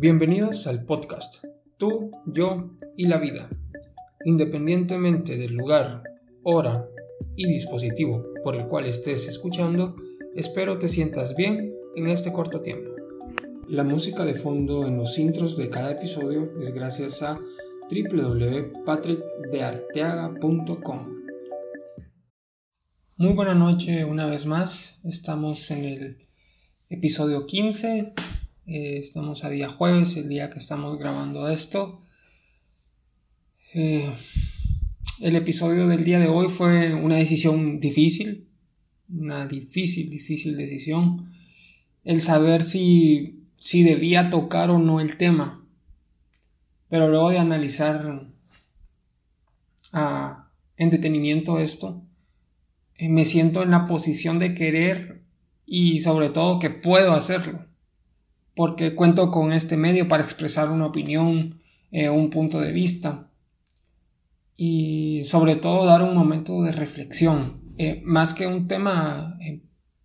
Bienvenidos al podcast Tú, yo y la vida. Independientemente del lugar, hora y dispositivo por el cual estés escuchando, espero te sientas bien en este corto tiempo. La música de fondo en los intros de cada episodio es gracias a www.patrickdearteaga.com. Muy buena noche una vez más. Estamos en el episodio 15. Eh, estamos a día jueves, el día que estamos grabando esto. Eh, el episodio del día de hoy fue una decisión difícil. Una difícil, difícil decisión. El saber si, si debía tocar o no el tema. Pero luego de analizar ah, en detenimiento esto, eh, me siento en la posición de querer y sobre todo que puedo hacerlo, porque cuento con este medio para expresar una opinión, eh, un punto de vista y sobre todo dar un momento de reflexión, eh, más que un tema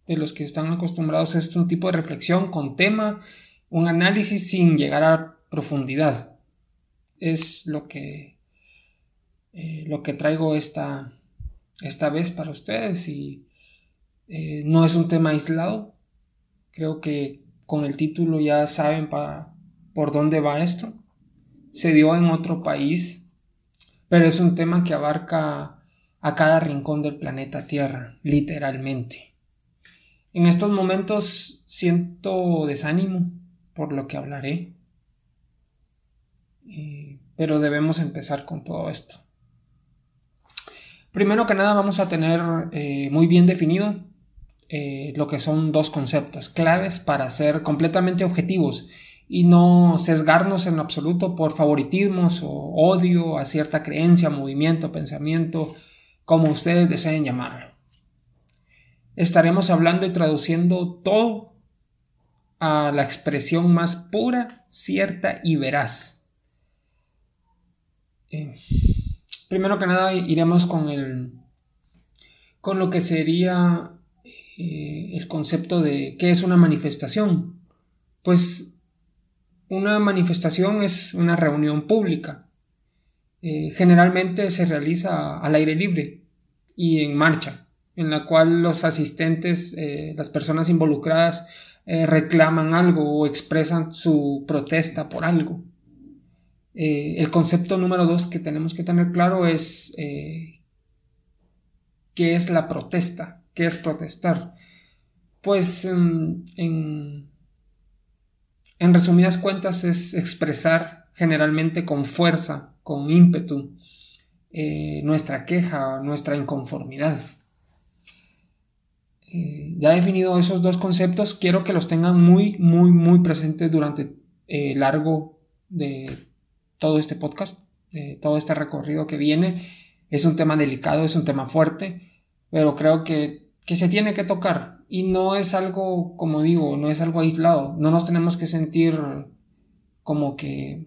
de los que están acostumbrados es un tipo de reflexión con tema, un análisis sin llegar a profundidad. Es lo que, lo que traigo esta, esta vez para ustedes y eh, no es un tema aislado. Creo que con el título ya saben por dónde va esto. Se dio en otro país, pero es un tema que abarca a cada rincón del planeta Tierra, literalmente. En estos momentos siento desánimo por lo que hablaré, eh, pero debemos empezar con todo esto. Primero que nada vamos a tener eh, muy bien definido eh, lo que son dos conceptos claves para ser completamente objetivos y no sesgarnos en absoluto por favoritismos o odio a cierta creencia, movimiento, pensamiento, como ustedes deseen llamarlo. Estaremos hablando y traduciendo todo a la expresión más pura, cierta y veraz. Eh, Primero que nada iremos con el con lo que sería eh, el concepto de qué es una manifestación. Pues una manifestación es una reunión pública. Eh, generalmente se realiza al aire libre y en marcha, en la cual los asistentes, eh, las personas involucradas, reclaman algo o expresan su protesta por algo. El concepto número dos que tenemos que tener claro es qué es la protesta, qué es protestar. Pues en, en, resumidas cuentas es expresar generalmente con fuerza, con ímpetu, eh, nuestra queja, nuestra inconformidad. ya definido esos dos conceptos, quiero que los tengan muy, muy, muy presentes durante el largo de todo este podcast, todo este recorrido que viene. Es un tema delicado, es un tema fuerte, pero creo que, se tiene que tocar y no es algo, como digo, no es algo aislado. No nos tenemos que sentir como que,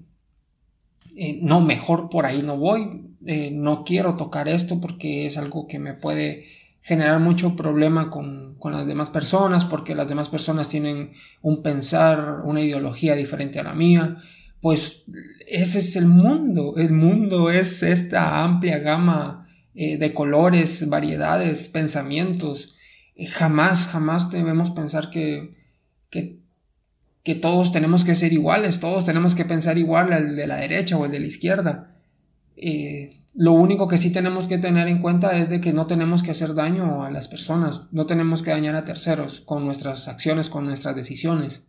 eh, no, mejor por ahí no voy, eh, no quiero tocar esto porque es algo que me puede generar mucho problema con, con, las demás personas, porque las demás personas tienen un pensar, una ideología diferente a la mía, pues ese es el mundo. El mundo es esta amplia gama eh, de colores, variedades, pensamientos. jamás, jamás debemos pensar que, que, todos tenemos que ser iguales, todos tenemos que pensar igual al de la derecha o el de la izquierda. Eh, lo único que sí tenemos que tener en cuenta es de que no tenemos que hacer daño a las personas, no tenemos que dañar a terceros con nuestras acciones, con nuestras decisiones.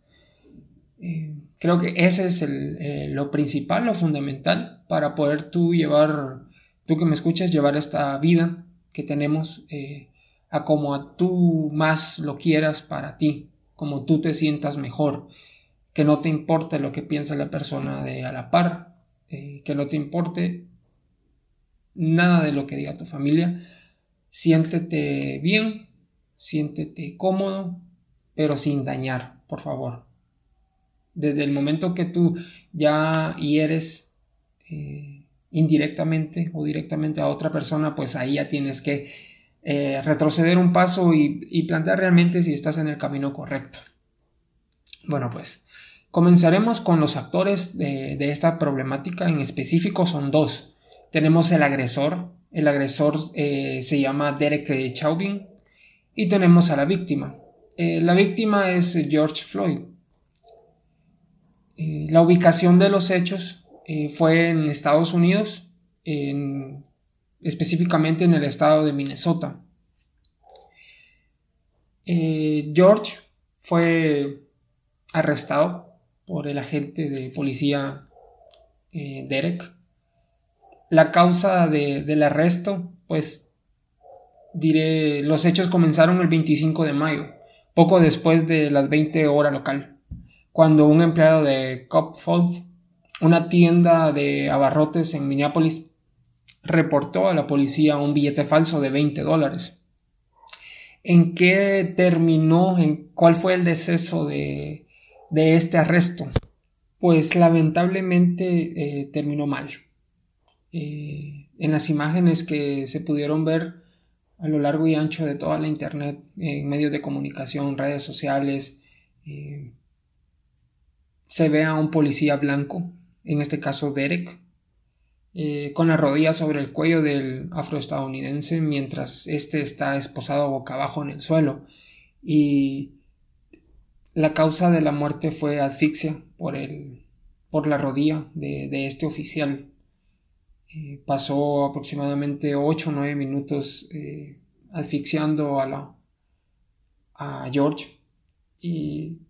Eh, creo que ese es eh, lo principal, lo fundamental para poder tú llevar, tú que me escuchas, llevar esta vida que tenemos eh, a como tú más lo quieras para ti, como tú te sientas mejor, que no te importe lo que piensa la persona de a la par, que no te importe nada de lo que diga tu familia, siéntete bien, siéntete cómodo, pero sin dañar, por favor. Desde el momento que tú ya hieres eh, indirectamente o directamente a otra persona, pues ahí ya tienes que eh, retroceder un paso y, plantear realmente si estás en el camino correcto. Bueno, pues Comenzaremos con los actores de, esta problemática, en específico son dos. Tenemos el agresor, el agresor eh, se llama Derek Chauvin y tenemos a la víctima. Eh, la víctima es George Floyd. La ubicación de los hechos fue en Estados Unidos, específicamente en el estado de Minnesota. George fue arrestado por el agente de policía eh, Derek. La causa del arresto, pues diré, los hechos comenzaron el 25 de mayo, poco después de las 20 horas local, cuando un empleado de Copfold, una tienda de abarrotes en Minneapolis, reportó a la policía un billete falso de 20 dólares. ¿En qué terminó? ¿En cuál fue el deceso de, de este arresto? Pues lamentablemente eh, terminó mal. Eh, en las imágenes que se pudieron ver a lo largo y ancho de toda la internet, en medios de comunicación, redes sociales, eh, se ve a un policía blanco, en este caso Derek, con la rodilla sobre el cuello del afroestadounidense mientras éste está esposado boca abajo en el suelo. Y la causa de la muerte fue asfixia por, el, por la rodilla de, este oficial. Eh, pasó aproximadamente 8 o 9 minutos eh, asfixiando a, la, a George y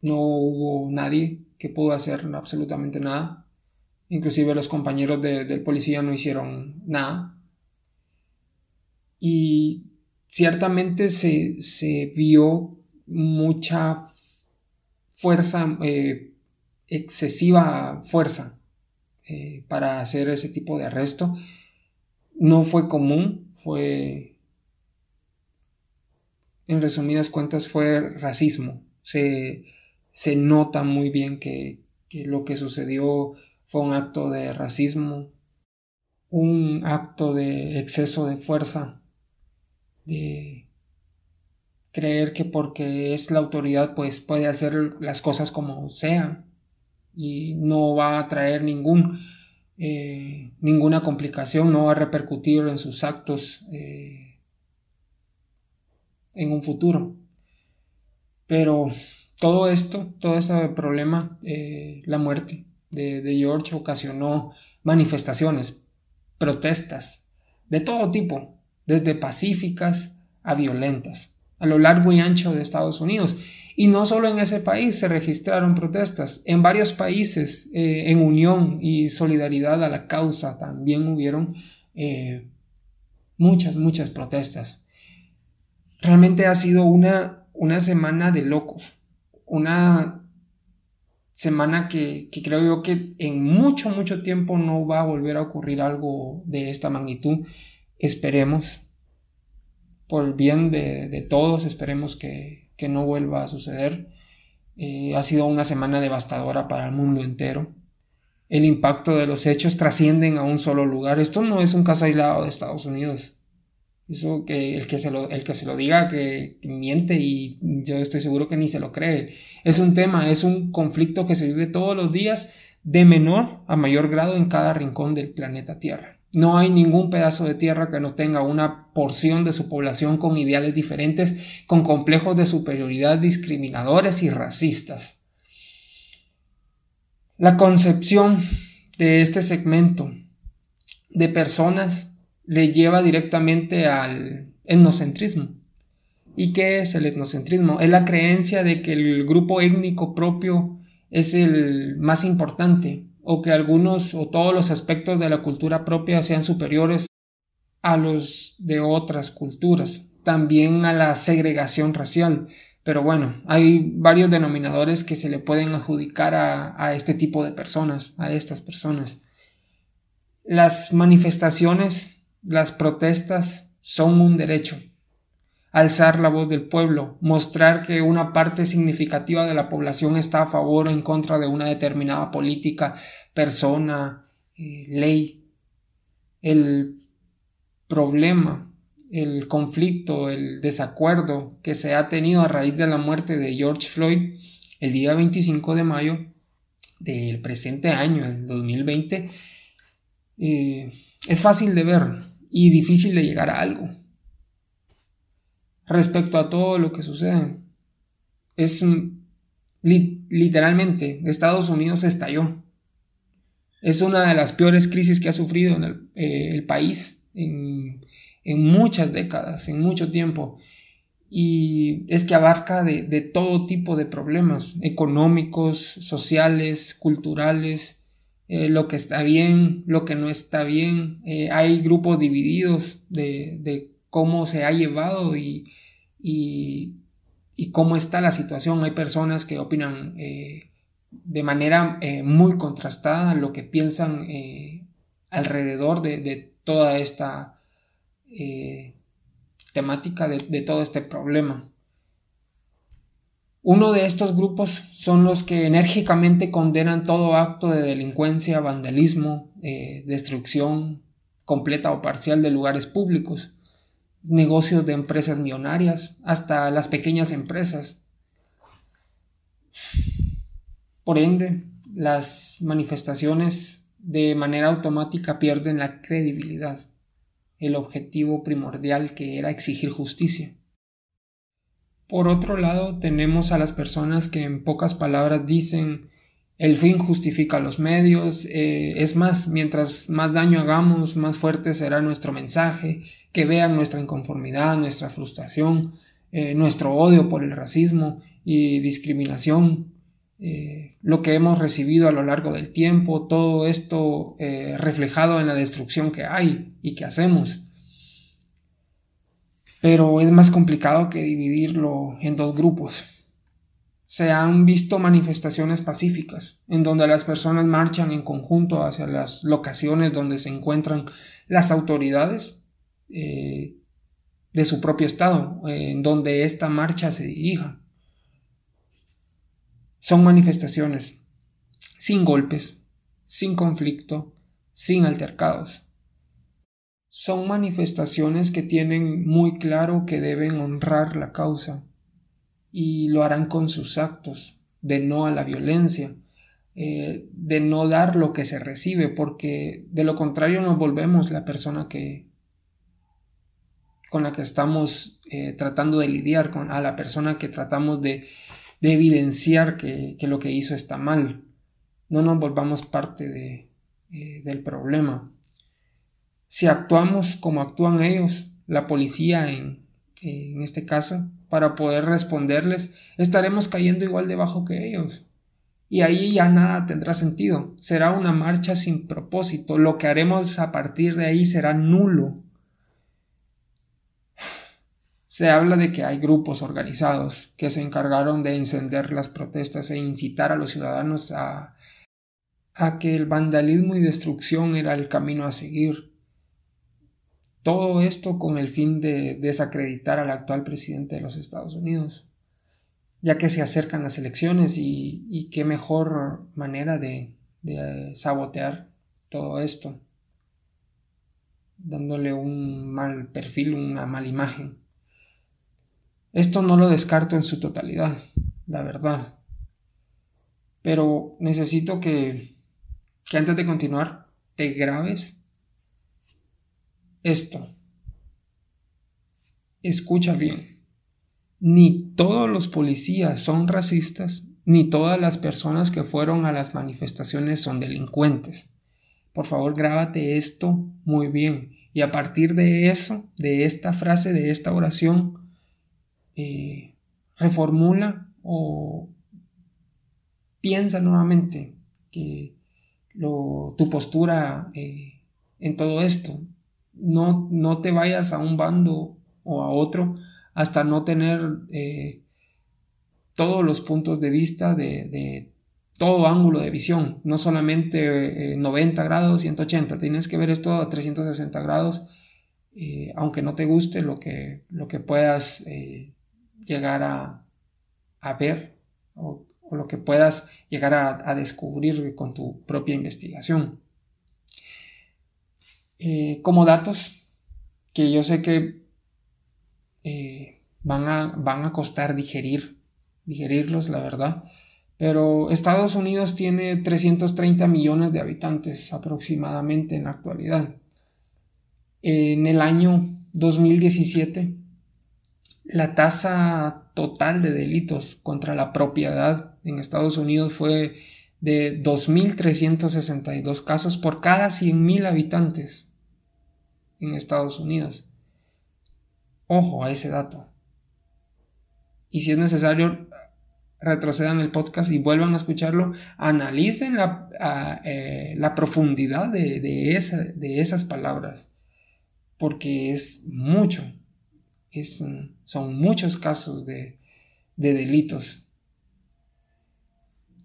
no hubo nadie que pudo hacer absolutamente nada. Inclusive los compañeros del policía no hicieron nada. Y ciertamente se, se vio mucha fuerza, eh, excesiva fuerza eh, para hacer ese tipo de arresto. No fue común, fue, en resumidas cuentas, fue racismo. Se, nota muy bien que, que lo que sucedió fue un acto de racismo, un acto de exceso de fuerza, de creer que porque es la autoridad pues puede hacer las cosas como sea y no va a traer ningún eh, ninguna complicación no va a repercutir en sus actos eh, en un futuro. Pero todo esto todo este problema eh, la muerte de, George ocasionó manifestaciones protestas de todo tipo desde pacíficas a violentas a lo largo y ancho de Estados Unidos. Y no solo en ese país se registraron protestas, en varios países eh, en unión y solidaridad a la causa también hubieron eh, muchas, muchas protestas. Realmente ha sido una, una semana de locos, una semana que, que, creo yo que en mucho, mucho tiempo no va a volver a ocurrir algo de esta magnitud. Esperemos, por el bien de, todos, esperemos que, no vuelva a suceder. Eh, ha sido una semana devastadora para el mundo entero. El impacto de los hechos trascienden a un solo lugar. Esto no es un caso aislado de Estados Unidos. Eso que el que se lo, el que se lo diga que miente y yo estoy seguro que ni se lo cree. Es un tema, es un conflicto que se vive todos los días de menor a mayor grado en cada rincón del planeta Tierra. No hay ningún pedazo de tierra que no tenga una porción de su población con ideales diferentes, con complejos de superioridad discriminadores y racistas. La concepción de este segmento de personas le lleva directamente al etnocentrismo. ¿Y qué es el etnocentrismo? Es la creencia de que el grupo étnico propio es el más importante, o que algunos o todos los aspectos de la cultura propia sean superiores a los de otras culturas, también a la segregación racial. Pero bueno, hay varios denominadores que se le pueden adjudicar a, a este tipo de personas, a estas personas. Las manifestaciones, las protestas son un derecho, alzar la voz del pueblo, mostrar que una parte significativa de la población está a favor o en contra de una determinada política, persona, eh, ley. El problema, el conflicto, el desacuerdo que se ha tenido a raíz de la muerte de George Floyd el día 25 de mayo del presente año, el 2020, eh, es fácil de ver y difícil de llegar a algo. Respecto a todo lo que sucede, es literalmente Estados Unidos estalló. Es una de las peores crisis que ha sufrido en el, eh, país en, muchas décadas, en mucho tiempo. Y es que abarca de, todo tipo de problemas económicos, sociales, culturales, eh, lo que está bien, lo que no está bien. Eh, hay grupos divididos de, cómo se ha llevado y, y cómo está la situación. Hay personas que opinan eh, de manera muy contrastada lo que piensan alrededor de, toda esta temática, de, todo este problema. Uno de estos grupos son los que enérgicamente condenan todo acto de delincuencia, vandalismo, destrucción completa o parcial de lugares públicos negocios de empresas millonarias, hasta las pequeñas empresas. Por ende, las manifestaciones de manera automática pierden la credibilidad, el objetivo primordial que era exigir justicia. Por otro lado, tenemos a las personas que en pocas palabras dicen el fin justifica los medios, eh, es más, mientras más daño hagamos, más fuerte será nuestro mensaje, que vean nuestra inconformidad, nuestra frustración, eh, nuestro odio por el racismo y discriminación, eh, lo que hemos recibido a lo largo del tiempo, todo esto reflejado en la destrucción que hay y que hacemos. Pero es más complicado que dividirlo en dos grupos se han visto manifestaciones pacíficas, en donde las personas marchan en conjunto hacia las locaciones donde se encuentran las autoridades eh, de su propio estado, en donde esta marcha se dirija. Son manifestaciones sin golpes, sin conflicto, sin altercados. Son manifestaciones que tienen muy claro que deben honrar la causa, y lo harán con sus actos de no a la violencia, eh, de no dar lo que se recibe, porque de lo contrario nos volvemos la persona que con la que estamos eh, tratando de lidiar, con, a la persona que tratamos de, evidenciar que, lo que hizo está mal. No nos volvamos parte de, eh, del problema. Si actuamos como actúan ellos, la policía en, en este caso, para poder responderles, estaremos cayendo igual debajo que ellos. Y ahí ya nada tendrá sentido. Será una marcha sin propósito. Lo que haremos a partir de ahí será nulo. Se habla de que hay grupos organizados que se encargaron de encender las protestas e incitar a los ciudadanos a, a que el vandalismo y destrucción era el camino a seguir todo esto con el fin de desacreditar al actual presidente de los Estados Unidos, ya que se acercan las elecciones y, qué mejor manera de, sabotear todo esto, dándole un mal perfil, una mala imagen. Esto no lo descarto en su totalidad, la verdad. Pero necesito que, que antes de continuar te grabes esto. Escucha bien. Ni todos los policías son racistas, ni todas las personas que fueron a las manifestaciones son delincuentes. Por favor, grábate esto muy bien. Y a partir de eso, de esta frase, de esta oración, eh, reformula o piensa nuevamente que tu postura eh, en todo esto no, no te vayas a un bando o a otro hasta no tener eh, todos los puntos de vista de, todo ángulo de visión, no solamente 90 eh, grados, 180, tienes que ver esto a 360 grados, eh, aunque no te guste lo que, lo que puedas llegar a, ver o, lo que puedas llegar a descubrir con tu propia investigación. Eh, como datos que yo sé que eh, van, a, van a costar digerir, digerirlos, la verdad. Pero Estados Unidos tiene 330 millones de habitantes aproximadamente en la actualidad. En el año 2017, la tasa total de delitos contra la propiedad en Estados Unidos fue de 2.362 casos por cada 100.000 habitantes en Estados Unidos. Ojo a ese dato. Y si es necesario, retrocedan el podcast y vuelvan a escucharlo, analicen la, eh, profundidad de, de, esas palabras, porque es mucho, es, son muchos casos de, delitos.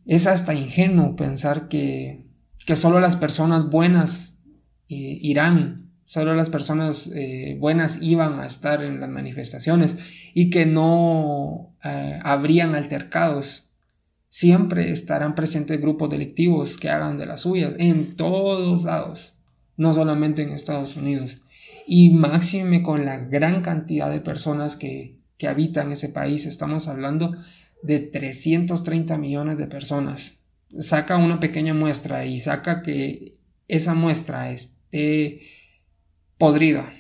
Es hasta ingenuo pensar que, que solo las personas buenas eh, irán solo las personas eh, buenas iban a estar en las manifestaciones y que no eh, habrían altercados. Siempre estarán presentes grupos delictivos que hagan de las suyas en todos lados, no solamente en Estados Unidos. Y máxime con la gran cantidad de personas que, que habitan ese país, estamos hablando de 330 millones de personas. Saca una pequeña muestra y saca que esa muestra esté podrida,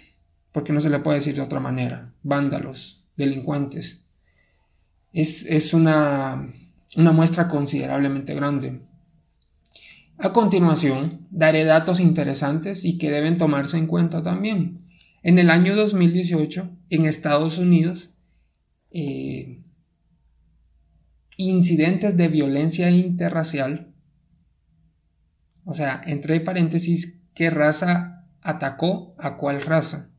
porque no se le puede decir de otra manera, vándalos, delincuentes. Es, una, una muestra considerablemente grande. A continuación, daré datos interesantes y que deben tomarse en cuenta también. En el año 2018, en Estados Unidos, eh, incidentes de violencia interracial, o sea, entre paréntesis, ¿qué raza atacó a cuál raza.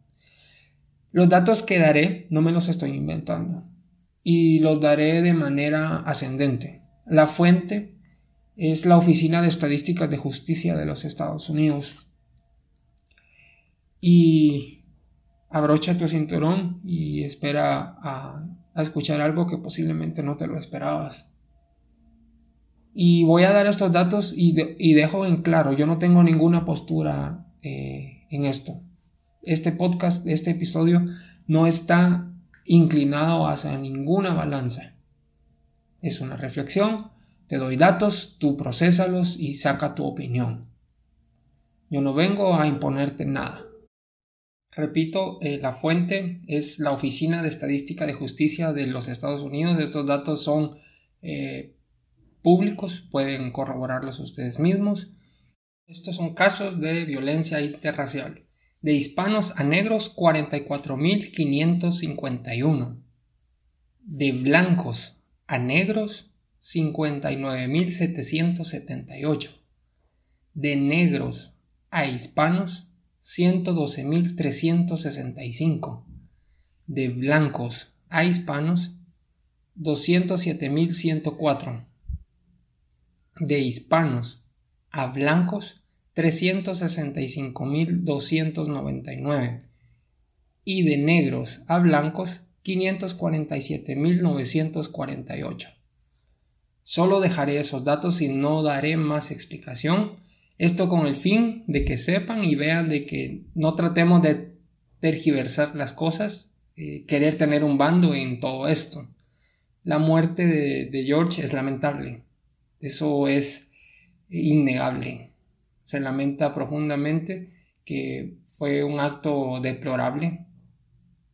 Los datos que daré no me los estoy inventando y los daré de manera ascendente. La fuente es la Oficina de Estadísticas de Justicia de los Estados Unidos. Y abrocha tu cinturón y espera a, escuchar algo que posiblemente no te lo esperabas. Y voy a dar estos datos y, dejo en claro, yo no tengo ninguna postura eh, en esto. Este podcast, este episodio, no está inclinado hacia ninguna balanza. Es una reflexión, te doy datos, tú procesalos y saca tu opinión. Yo no vengo a imponerte nada. Repito, eh, la fuente es la Oficina de Estadística de Justicia de los Estados Unidos. Estos datos son eh, públicos, pueden corroborarlos ustedes mismos. Estos son casos de violencia interracial. De hispanos a negros, 44.551. De blancos a negros, 59.778. De negros a hispanos, 112.365. De blancos a hispanos, 207.104. De hispanos a blancos 365.299 y de negros a blancos 547.948. Solo dejaré esos datos y no daré más explicación. Esto con el fin de que sepan y vean de que no tratemos de tergiversar las cosas, eh, querer tener un bando en todo esto. La muerte de George es lamentable. Eso es innegable. Se lamenta profundamente que fue un acto deplorable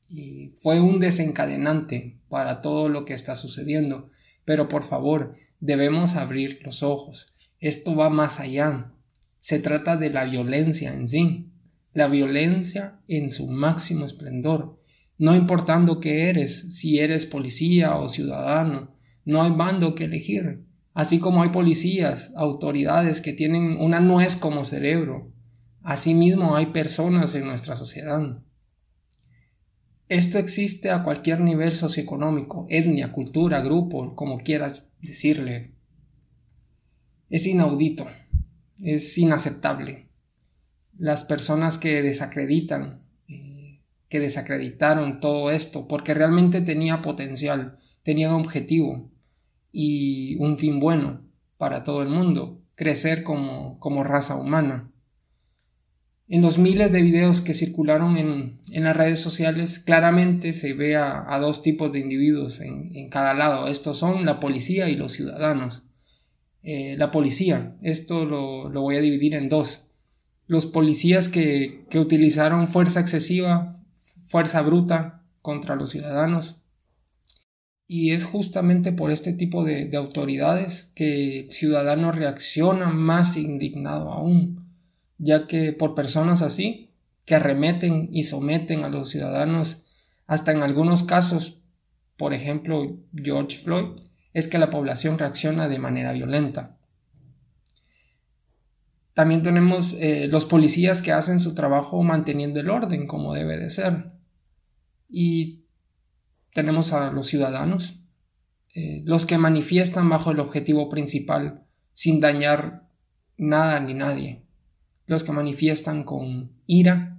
y fue un desencadenante para todo lo que está sucediendo. Pero por favor, debemos abrir los ojos. Esto va más allá. Se trata de la violencia en sí, la violencia en su máximo esplendor. No importando qué eres, si eres policía o ciudadano, no hay bando que elegir. Así como hay policías, autoridades que tienen una nuez como cerebro, asimismo hay personas en nuestra sociedad. Esto existe a cualquier nivel socioeconómico, etnia, cultura, grupo, como quieras decirle. Es inaudito, es inaceptable. Las personas que desacreditan, eh, que desacreditaron todo esto, porque realmente tenía potencial, tenía un objetivo, y un fin bueno para todo el mundo, crecer como, como raza humana. En los miles de videos que circularon en, en las redes sociales, claramente se ve a, dos tipos de individuos en, en, cada lado. Estos son la policía y los ciudadanos. eh, la policía. Esto lo, voy a dividir en dos. Los policías que, utilizaron fuerza excesiva, fuerza bruta contra los ciudadanos. Y es justamente por este tipo de, de autoridades que el ciudadano reacciona más indignado aún, ya que por personas así, que arremeten y someten a los ciudadanos, hasta en algunos casos, por ejemplo George Floyd, es que la población reacciona de manera violenta. También tenemos eh, los policías que hacen su trabajo manteniendo el orden como debe de ser. Y tenemos a los ciudadanos, eh, los que manifiestan bajo el objetivo principal sin dañar nada ni nadie. Los que manifiestan con ira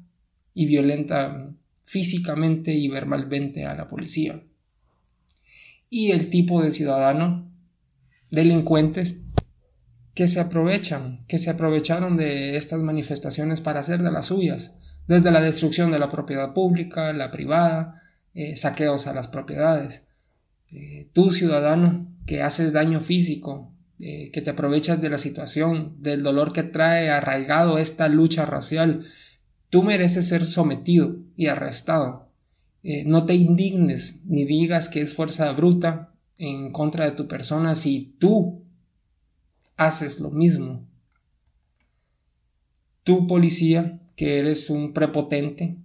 y violentan físicamente y verbalmente a la policía y el tipo de ciudadano, delincuentes, que se aprovechan, que se aprovecharon de estas manifestaciones para hacer de las suyas, desde la destrucción de la propiedad pública, la privada, eh, saqueos a las propiedades. Eh, tú, ciudadano, que haces daño físico, eh, que te aprovechas de la situación, del dolor que trae arraigado esta lucha racial, tú mereces ser sometido y arrestado. No te indignes ni digas que es fuerza bruta en contra de tu persona si tú haces lo mismo. Tú, policía, que eres un prepotente,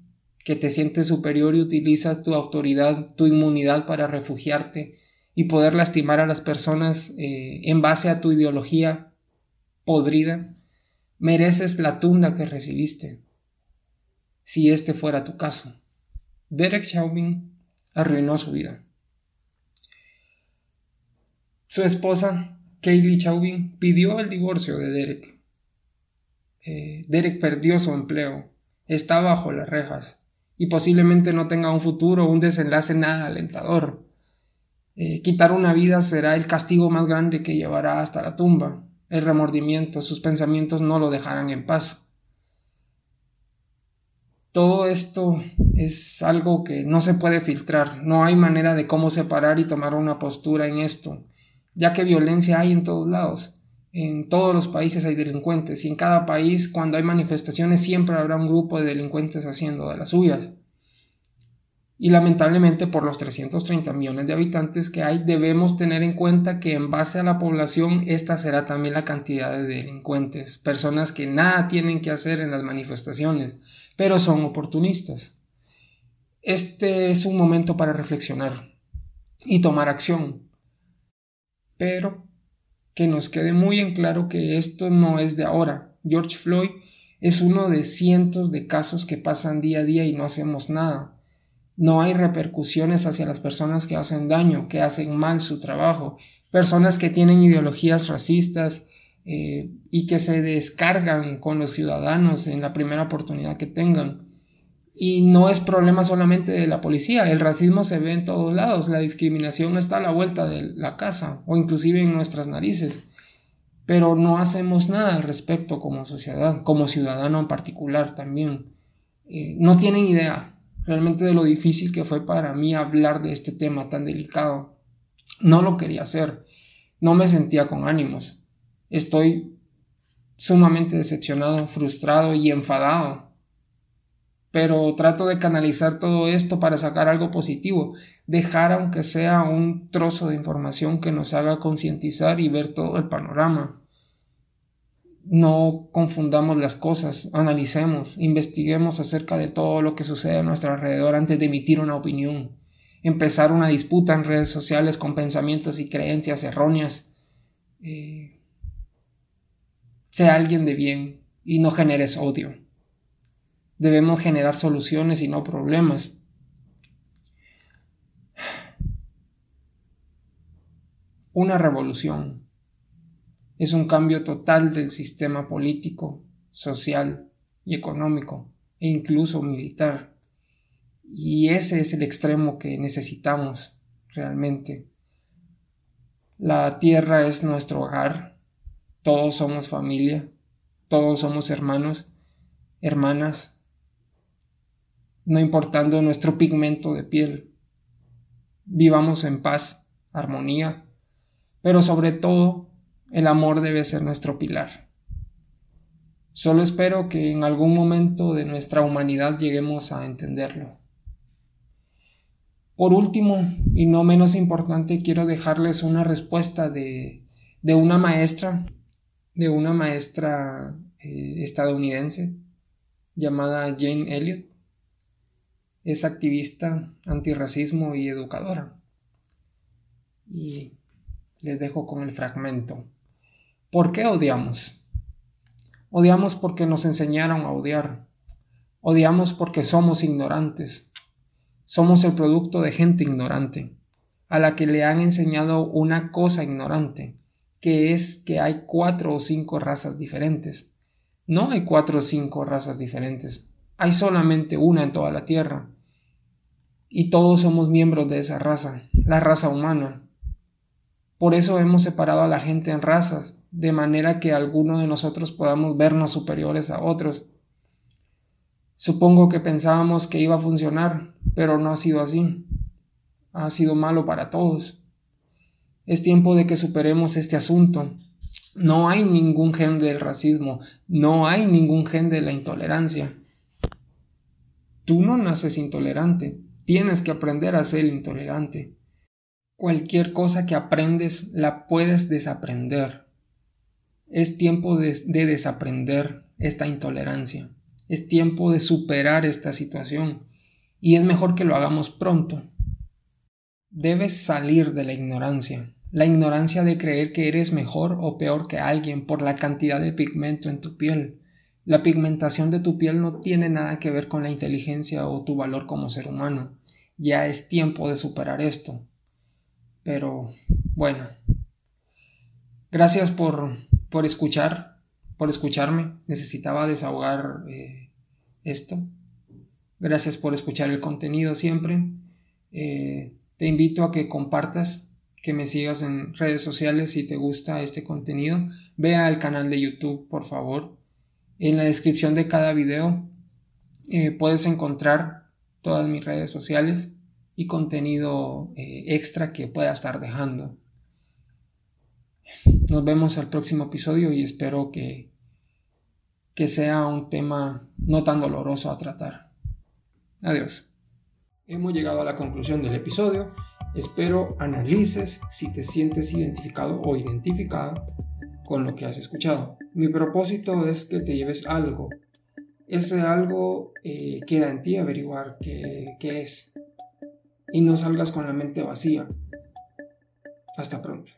que te sientes superior y utilizas tu autoridad, tu inmunidad para refugiarte y poder lastimar a las personas eh, en base a tu ideología podrida, mereces la tunda que recibiste, si este fuera tu caso. Derek Chauvin arruinó su vida. Su esposa, Kaylee Chauvin, pidió el divorcio de Derek. Eh, Derek perdió su empleo, está bajo las rejas y posiblemente no tenga un futuro un desenlace nada alentador. Eh, quitar una vida será el castigo más grande que llevará hasta la tumba. El remordimiento, sus pensamientos no lo dejarán en paz. Todo esto es algo que no se puede filtrar, no hay manera de cómo separar y tomar una postura en esto, ya que violencia hay en todos lados. En todos los países hay delincuentes y en cada país cuando hay manifestaciones siempre habrá un grupo de delincuentes haciendo de las suyas. Y lamentablemente por los 330 millones de habitantes que hay debemos tener en cuenta que en base a la población esta será también la cantidad de delincuentes, personas que nada tienen que hacer en las manifestaciones, pero son oportunistas. Este es un momento para reflexionar y tomar acción. Pero que nos quede muy en claro que esto no es de ahora. George Floyd es uno de cientos de casos que pasan día a día y no hacemos nada. No hay repercusiones hacia las personas que hacen daño, que hacen mal su trabajo, personas que tienen ideologías racistas eh, y que se descargan con los ciudadanos en la primera oportunidad que tengan. Y no es problema solamente de la policía, el racismo se ve en todos lados, la discriminación está a la vuelta de la casa o inclusive en nuestras narices, pero no hacemos nada al respecto como sociedad, como ciudadano en particular también. Eh, no tienen idea realmente de lo difícil que fue para mí hablar de este tema tan delicado. No lo quería hacer, no me sentía con ánimos. Estoy sumamente decepcionado, frustrado y enfadado pero trato de canalizar todo esto para sacar algo positivo, dejar aunque sea un trozo de información que nos haga concientizar y ver todo el panorama. No confundamos las cosas, analicemos, investiguemos acerca de todo lo que sucede a nuestro alrededor antes de emitir una opinión. Empezar una disputa en redes sociales con pensamientos y creencias erróneas. Eh, sea alguien de bien y no generes odio. Debemos generar soluciones y no problemas. Una revolución es un cambio total del sistema político, social y económico e incluso militar. Y ese es el extremo que necesitamos realmente. La tierra es nuestro hogar, todos somos familia, todos somos hermanos, hermanas, no importando nuestro pigmento de piel. Vivamos en paz, armonía, pero sobre todo El amor debe ser nuestro pilar. Solo espero que en algún momento de nuestra humanidad lleguemos a entenderlo. Por último, y no menos importante, quiero dejarles una respuesta de, una maestra, de una maestra eh, estadounidense llamada Jane Elliott. Es activista antirracismo y educadora. Y les dejo con el fragmento. ¿Por qué odiamos? Odiamos porque nos enseñaron a odiar. Odiamos porque somos ignorantes. Somos el producto de gente ignorante, a la que le han enseñado una cosa ignorante, que es que hay cuatro o cinco razas diferentes. No hay cuatro o cinco razas diferentes, hay solamente una en toda la Tierra. Y todos somos miembros de esa raza, la raza humana. Por eso hemos separado a la gente en razas, de manera que alguno de nosotros podamos vernos superiores a otros. Supongo que pensábamos que iba a funcionar, pero no ha sido así. Ha sido malo para todos. Es tiempo de que superemos este asunto. No hay ningún gen del racismo, no hay ningún gen de la intolerancia. Tú no naces intolerante, tienes que aprender a ser intolerante. Cualquier cosa que aprendes la puedes desaprender. Es tiempo de, desaprender esta intolerancia. Es tiempo de superar esta situación. Y es mejor que lo hagamos pronto. Debes salir de la ignorancia. La ignorancia de creer que eres mejor o peor que alguien por la cantidad de pigmento en tu piel. La pigmentación de tu piel no tiene nada que ver con la inteligencia o tu valor como ser humano. Ya es tiempo de superar esto. Pero bueno, gracias por, por escuchar, por escucharme. Necesitaba desahogar eh, esto. Gracias por escuchar el contenido siempre. Eh, te invito a que compartas, que me sigas en redes sociales si te gusta este contenido. Ve al canal de YouTube, por favor. En la descripción de cada video eh, puedes encontrar todas mis redes sociales y contenido eh, extra que pueda estar dejando. Nos vemos al próximo episodio y espero que, que sea un tema no tan doloroso a tratar. Adiós. Hemos llegado a la conclusión del episodio. Espero analices si te sientes identificado o identificada con lo que has escuchado. Mi propósito es que te lleves algo. Ese algo eh, queda en ti averiguar qué, qué es y no salgas con la mente vacía. Hasta pronto.